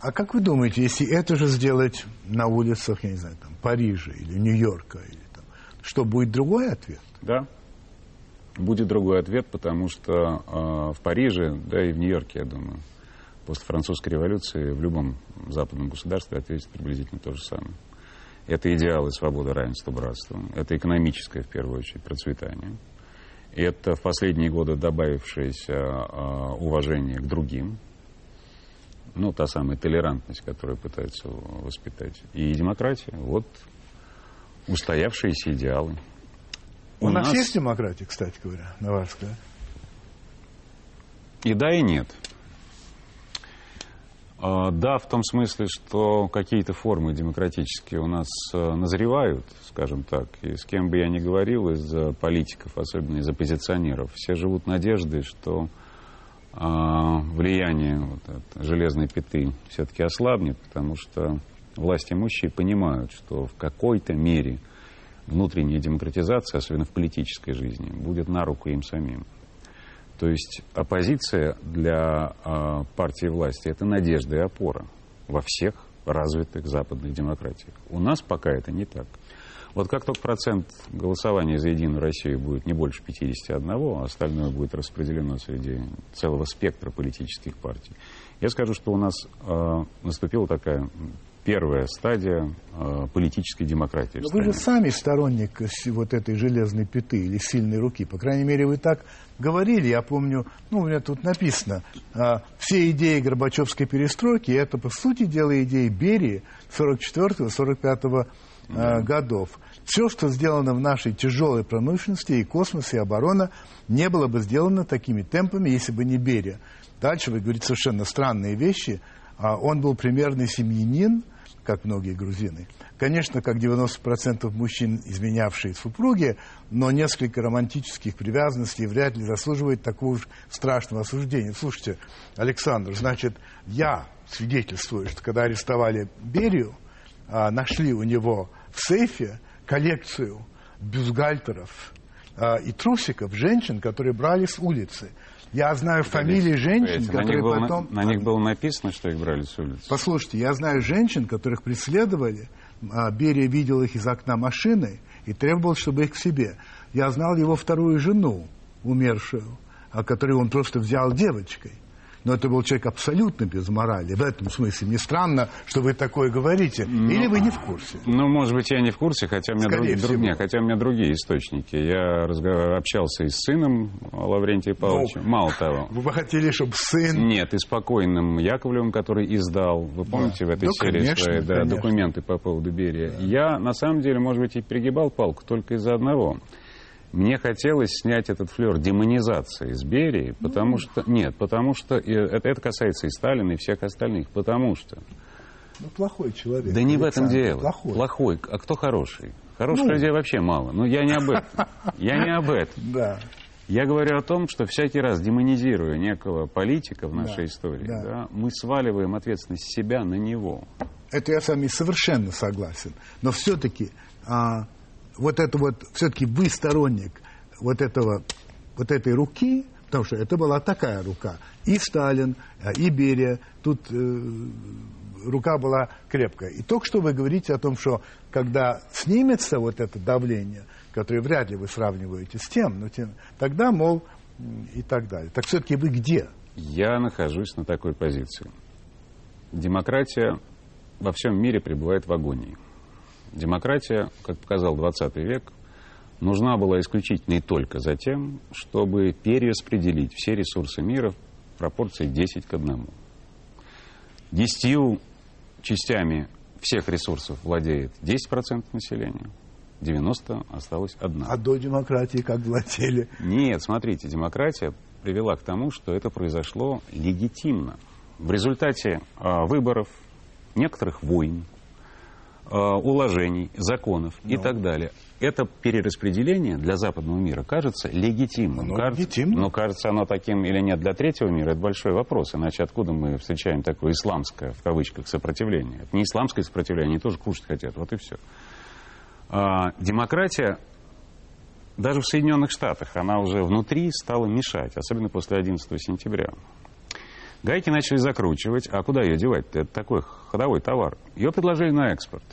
A: А как вы думаете, если это же сделать на улицах, я не знаю, там, Парижа или Нью-Йорка, или там, что будет другой ответ?
B: Да, будет другой ответ, потому что э, в Париже, да и в Нью-Йорке, я думаю, после французской революции в любом западном государстве ответит приблизительно то же самое. Это идеалы свободы, равенства, братства. Это экономическое, в первую очередь, процветание. Это в последние годы добавившееся э, уважение к другим, ну, та самая толерантность, которую пытаются воспитать. И демократия, вот устоявшиеся идеалы.
A: У, У нас, нас есть демократия, кстати говоря, на ваш взгляд?
B: И да, и нет. А, да, в том смысле, что какие-то формы демократические у нас э, назревают, скажем так, и с кем бы я ни говорил из политиков, особенно из оппозиционеров, все живут надеждой, что а, влияние вот от железной пяты все-таки ослабнет, потому что власть имущие понимают, что в какой-то мере внутренняя демократизация, особенно в политической жизни, будет на руку им самим. То есть оппозиция для э, партии власти это надежда и опора во всех развитых западных демократиях. У нас пока это не так. Вот как только процент голосования за Единую Россию будет не больше 51, а остальное будет распределено среди целого спектра политических партий, я скажу, что у нас э, наступила такая первая стадия э, политической демократии.
A: Но вы же сами сторонник вот этой железной пяты или сильной руки. По крайней мере, вы так говорили. Я помню, ну, у меня тут написано, э, все идеи Горбачевской перестройки, это, по сути дела, идеи Берии 44-45 э, годов. Все, что сделано в нашей тяжелой промышленности, и космос, и оборона, не было бы сделано такими темпами, если бы не Берия. Дальше вы говорите совершенно странные вещи. А он был примерный семьянин, как многие грузины. Конечно, как 90% мужчин, изменявшие супруги, но несколько романтических привязанностей вряд ли заслуживает такого уж страшного осуждения. Слушайте, Александр, значит, я свидетельствую, что когда арестовали Берию, а, нашли у него в сейфе коллекцию бюстгальтеров а, и трусиков женщин, которые брали с улицы. Я знаю фамилии женщин, которые
B: на
A: потом...
B: На, на них было написано, что их брали с улицы.
A: Послушайте, я знаю женщин, которых преследовали. А, Берия видел их из окна машины и требовал, чтобы их к себе. Я знал его вторую жену, умершую, о которой он просто взял девочкой но это был человек абсолютно без морали. В этом смысле не странно, что вы такое говорите. Ну, Или вы не в курсе?
B: Ну, может быть, я не в курсе, хотя у меня, друг, друг, нет, хотя у меня другие источники. Я разговор, общался и с сыном Лаврентия Павловича. Ну, Мало того.
A: Вы бы хотели, чтобы сын...
B: Нет, и спокойным Яковлевым, который издал, вы помните, да. в этой ну, серии конечно, свои да, документы по поводу Берия. Да. Я, на самом деле, может быть, и перегибал палку только из-за одного – мне хотелось снять этот флер демонизации из Берии, потому ну. что... Нет, потому что... Это, это касается и Сталина, и всех остальных. Потому что...
A: Ну, плохой человек.
B: Да не в этом дело. Плохой. Плохой. А кто хороший? Хороших ну. людей вообще мало. Но я не об этом. Я не об этом.
A: Да.
B: Я говорю о том, что всякий раз демонизируя некого политика в нашей да, истории, да. Да, мы сваливаем ответственность себя на него.
A: Это я с вами совершенно согласен. Но все-таки а, вот это вот, все-таки вы сторонник вот этого, вот этой руки, потому что это была такая рука. И Сталин, а, и Берия, тут э, рука была крепкая. И только что вы говорите о том, что когда снимется вот это давление, которое вряд ли вы сравниваете с тем, но тем, тогда, мол, и так далее. Так все-таки вы где?
B: Я нахожусь на такой позиции. Демократия во всем мире пребывает в агонии. Демократия, как показал 20 век, нужна была исключительно и только за тем, чтобы перераспределить все ресурсы мира в пропорции 10 к 1. Десятью частями всех ресурсов владеет 10% населения, 90 осталось одна.
A: А до демократии как владели?
B: Нет, смотрите, демократия привела к тому, что это произошло легитимно. В результате э, выборов, некоторых войн, уложений, законов ну. и так далее. Это перераспределение для западного мира кажется легитимным. Ну, кажется, легитимно. Но кажется оно таким или нет для третьего мира, это большой вопрос. Иначе откуда мы встречаем такое исламское, в кавычках, сопротивление? Это не исламское сопротивление, они тоже кушать хотят, вот и все. А, демократия даже в Соединенных Штатах, она уже внутри стала мешать, особенно после 11 сентября. Гайки начали закручивать. А куда ее девать? Это такой ходовой товар. Ее предложили на экспорт.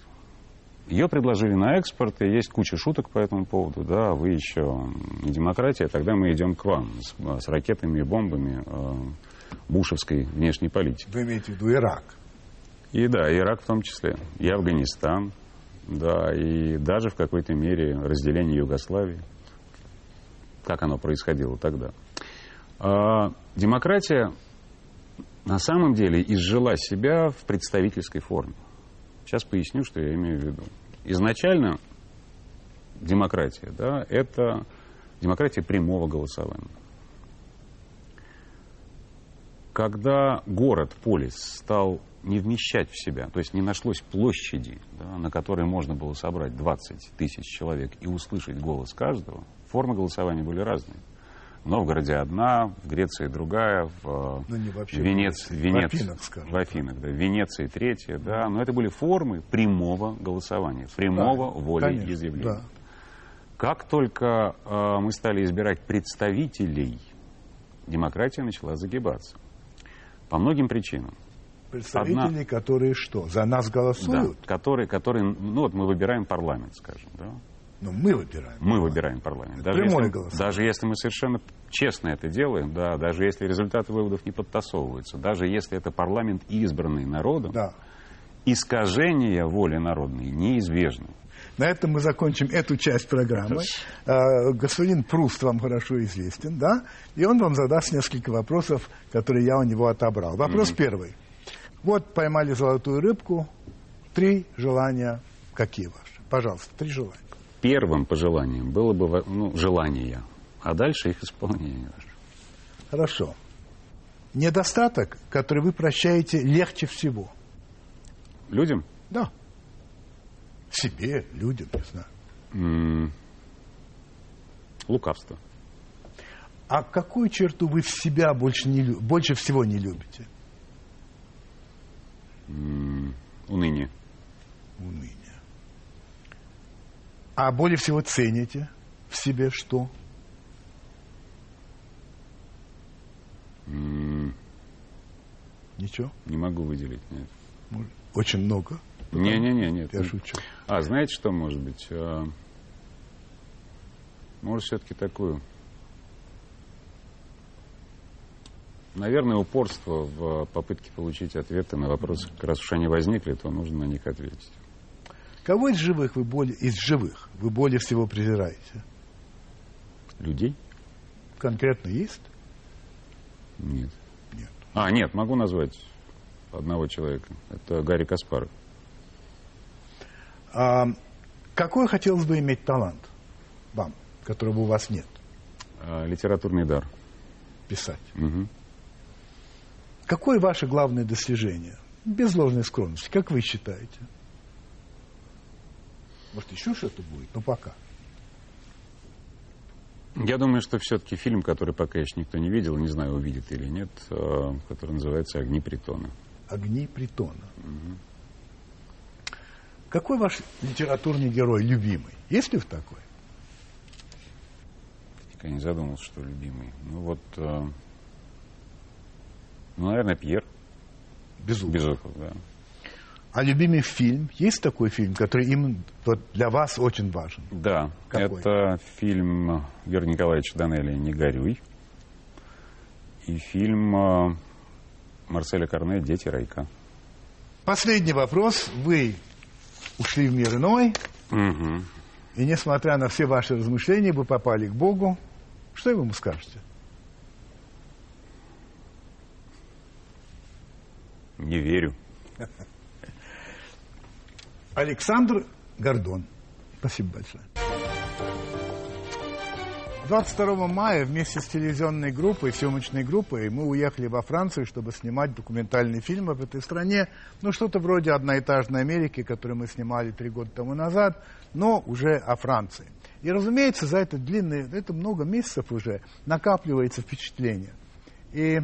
B: Ее предложили на экспорт, и есть куча шуток по этому поводу. Да, вы еще не демократия, тогда мы идем к вам с, с ракетами и бомбами э, бушевской внешней политики.
A: Вы имеете в виду Ирак?
B: И да, Ирак в том числе, и Афганистан, да, и даже в какой-то мере разделение Югославии. как оно происходило тогда. А, демократия на самом деле изжила себя в представительской форме. Сейчас поясню, что я имею в виду. Изначально демократия, да, это демократия прямого голосования. Когда город, полис стал не вмещать в себя, то есть не нашлось площади, да, на которой можно было собрать 20 тысяч человек и услышать голос каждого, формы голосования были разные. В Новгороде одна, в Греции другая, в
A: Ну, не вообще.
B: Венец,
A: в
B: Венец,
A: Афинах, скажем
B: в Афинах, да, в Венеции третья, да, но это были формы прямого голосования, прямого
A: Да,
B: волеизъявления.
A: да.
B: Как только э, мы стали избирать представителей, демократия начала загибаться. По многим причинам.
A: Представители, которые что? За нас голосуют?
B: Да, которые, которые, ну вот мы выбираем парламент, скажем, да.
A: Ну, мы выбираем.
B: Мы выбираем парламент. Даже
A: прямое
B: если,
A: голосование.
B: даже если мы совершенно честно это делаем, да, даже если результаты выводов не подтасовываются, даже если это парламент избранный народом,
A: Да.
B: искажение воли народной неизбежно.
A: На этом мы закончим эту часть программы. Э, Господин Пруст вам хорошо известен, да? И он вам задаст несколько вопросов, которые я у него отобрал. Вопрос первый. Вот поймали золотую рыбку. Три желания. Какие ваши? Пожалуйста, три желания.
B: Первым пожеланием было бы ну, желание, а дальше их исполнение.
A: Хорошо. Недостаток, который вы прощаете легче всего.
B: Людям
A: Да. Себе, людям, не знаю.
B: м, лукавство.
A: А какую черту вы в себя больше, не, больше всего не любите?
B: М, уныние.
A: Уныние. А более всего цените в себе что?
B: М,
A: Ничего?
B: не могу выделить. Нет.
A: Очень много.
B: Не-не-не, нет.
A: Я шучу.
B: А, знаете, что может быть? А, может, все-таки такую... Наверное, упорство в попытке получить ответы на вопросы. Раз уж они возникли, то нужно на них ответить.
A: Кого из живых вы более, из живых вы более всего презираете?
B: Людей?
A: Конкретно есть?
B: Нет.
A: Нет.
B: А, нет, могу назвать одного человека. Это Гарри Каспаров.
A: А, какой хотелось бы иметь талант вам, которого у вас нет?
B: А, литературный дар.
A: Писать.
B: Мгм.
A: Какое ваше главное достижение? Без ложной скромности, как вы считаете? Может, еще что-то будет, но пока.
B: Я думаю, что все-таки фильм, который пока еще никто не видел, не знаю, увидит или нет, а, который называется «Огни притона».
A: Огни притона. Какой ваш литературный герой любимый? Есть ли в такой?
B: Я не задумался, что любимый. Ну вот, э, ну, наверное, Пьер
A: Безумно.
B: Безухов, да.
A: А любимый фильм? Есть такой фильм, который именно вот для вас очень важен?
B: Да,
A: Какой?
B: это фильм Георгия Николаевича Данелия «Не горюй» и фильм э, Марселя Корне «Дети райка».
A: Последний вопрос. Вы ушли в мир иной,
B: Мгм.
A: и несмотря на все ваши размышления, вы попали к Богу. Что вы ему скажете?
B: Не верю.
A: Александр Гордон. Спасибо большое. 22 мая вместе с телевизионной группой, съемочной группой, мы уехали во Францию, чтобы снимать документальный фильм об этой стране. Ну, что-то вроде «Одноэтажной Америки», который мы снимали три года тому назад, но уже о Франции. И, разумеется, за это длинное, это много месяцев уже накапливается впечатление. И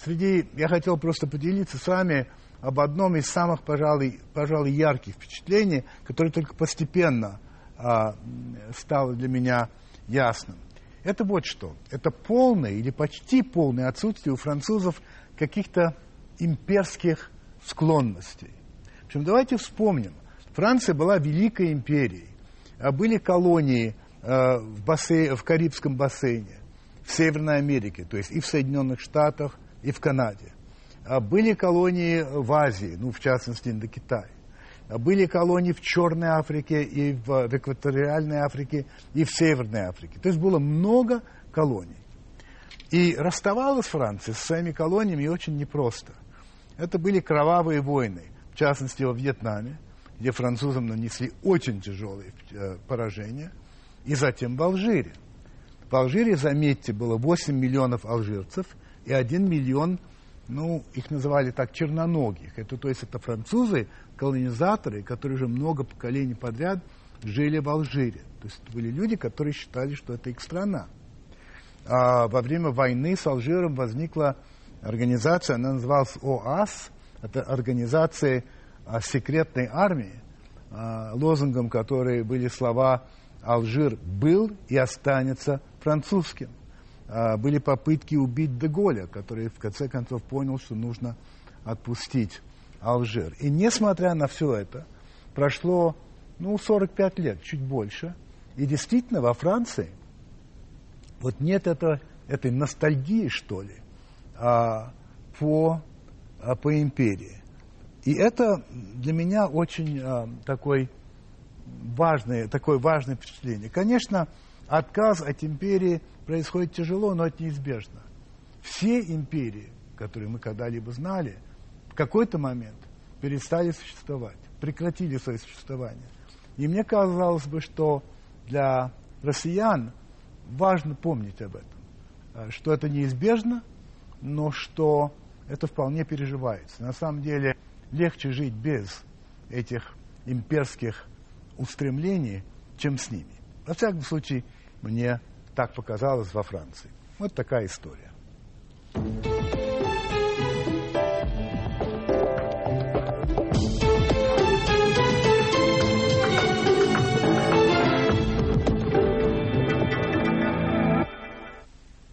A: среди, я хотел просто поделиться с вами об одном из самых, пожалуй, пожалуй ярких впечатлений, которое только постепенно а, стало для меня ясным. Это вот что. Это полное или почти полное отсутствие у французов каких-то имперских склонностей. В общем, давайте вспомним. Франция была великой империей. А Были колонии э, в, бассей- в Карибском бассейне, в Северной Америке, то есть и в Соединенных Штатах, и в Канаде. А Были колонии в Азии, ну, в частности, Индокитае. были колонии в Черной Африке, и в, в экваториальной Африке, и в Северной Африке. То есть было много колоний. И расставалась Франция со своими колониями очень непросто. Это были кровавые войны, в частности во Вьетнаме, где французам нанесли очень тяжелые э, поражения, и затем в Алжире. В Алжире, заметьте, было 8 миллионов алжирцев и 1 миллион, ну, их называли так, черноногих. Это, то есть это французы, колонизаторы, которые уже много поколений подряд жили в Алжире. То есть это были люди, которые считали, что это их страна. А во время войны с Алжиром возникла организация, она называлась ОАС, это организация а, секретной армии, а, лозунгом которой были слова «Алжир был и останется французским». А, были попытки убить Деголя, который в конце концов понял, что нужно отпустить Алжир. И несмотря на все это, прошло ну, 45 лет, чуть больше, и действительно во Франции вот нет этого, этой ностальгии, что ли, а, по, а, по империи. И это для меня очень а, такой важное, такое важное впечатление. Конечно, отказ от империи происходит тяжело, но это неизбежно. Все империи, которые мы когда-либо знали, в какой-то момент перестали существовать, прекратили свое существование. И мне казалось бы, что для россиян важно помнить об этом, э, что это неизбежно, но что это вполне переживается. На самом деле легче жить без этих имперских устремлений, чем с ними. Во всяком случае, мне так показалось во Франции. Вот такая история.